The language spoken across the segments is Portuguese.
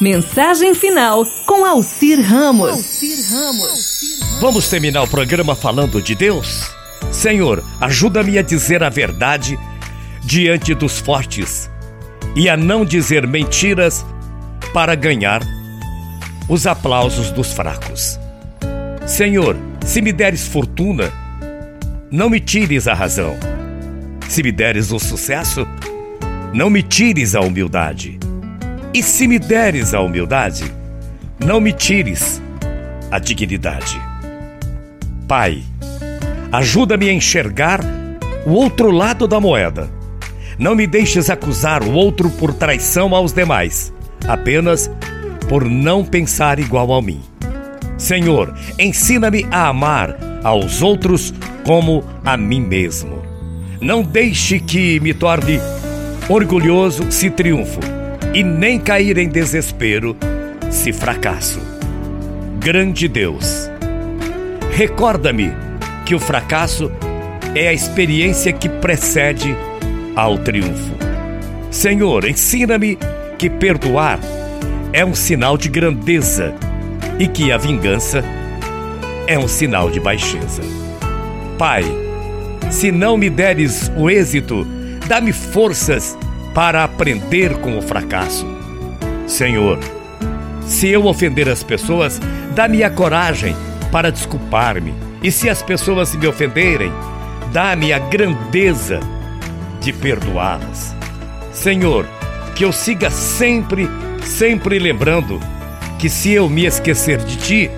Mensagem final com Alcir Ramos. Vamos terminar o programa falando de Deus? Senhor, ajuda-me a dizer a verdade diante dos fortes e a não dizer mentiras para ganhar os aplausos dos fracos. Senhor, se me deres fortuna, não me tires a razão. Se me deres o sucesso, não me tires a humildade. E se me deres a humildade, não me tires a dignidade. Pai, ajuda-me a enxergar o outro lado da moeda. Não me deixes acusar o outro por traição aos demais, apenas por não pensar igual a mim. Senhor, ensina-me a amar aos outros como a mim mesmo. Não deixe que me torne orgulhoso se triunfo e nem cair em desespero se fracasso. Grande Deus, recorda-me que o fracasso é a experiência que precede ao triunfo. Senhor, ensina-me que perdoar é um sinal de grandeza e que a vingança é um sinal de baixeza. Pai, se não me deres o êxito, dá-me forças para aprender com o fracasso. Senhor, se eu ofender as pessoas, dá-me a coragem para desculpar-me. E se as pessoas me ofenderem, dá-me a grandeza de perdoá-las. Senhor, que eu siga sempre, sempre lembrando que se eu me esquecer de ti,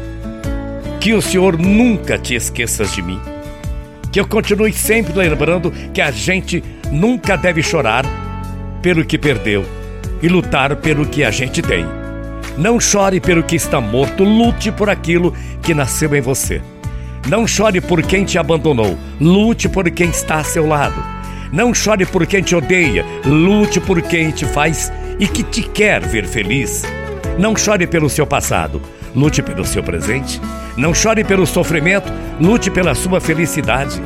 que o Senhor nunca te esqueças de mim. Que eu continue sempre lembrando que a gente nunca deve chorar pelo que perdeu e lutar pelo que a gente tem. Não chore pelo que está morto, lute por aquilo que nasceu em você. Não chore por quem te abandonou, lute por quem está a seu lado. Não chore por quem te odeia, lute por quem te faz e que te quer ver feliz. Não chore pelo seu passado, lute pelo seu presente. Não chore pelo sofrimento, lute pela sua felicidade.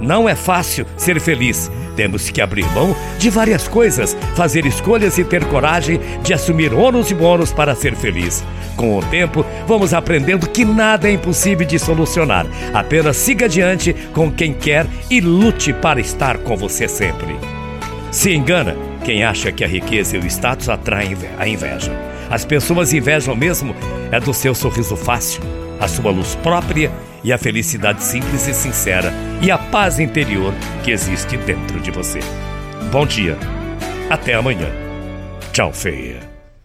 Não é fácil ser feliz. Temos que abrir mão de várias coisas, fazer escolhas e ter coragem de assumir ônus e bônus para ser feliz. Com o tempo, vamos aprendendo que nada é impossível de solucionar. Apenas siga adiante com quem quer e lute para estar com você sempre. Se engana quem acha que a riqueza e o status atraem a inveja. As pessoas invejam mesmo é do seu sorriso fácil, a sua luz própria e a felicidade simples e sincera e a paz interior que existe dentro de você. Bom dia. Até amanhã. Tchau, feia.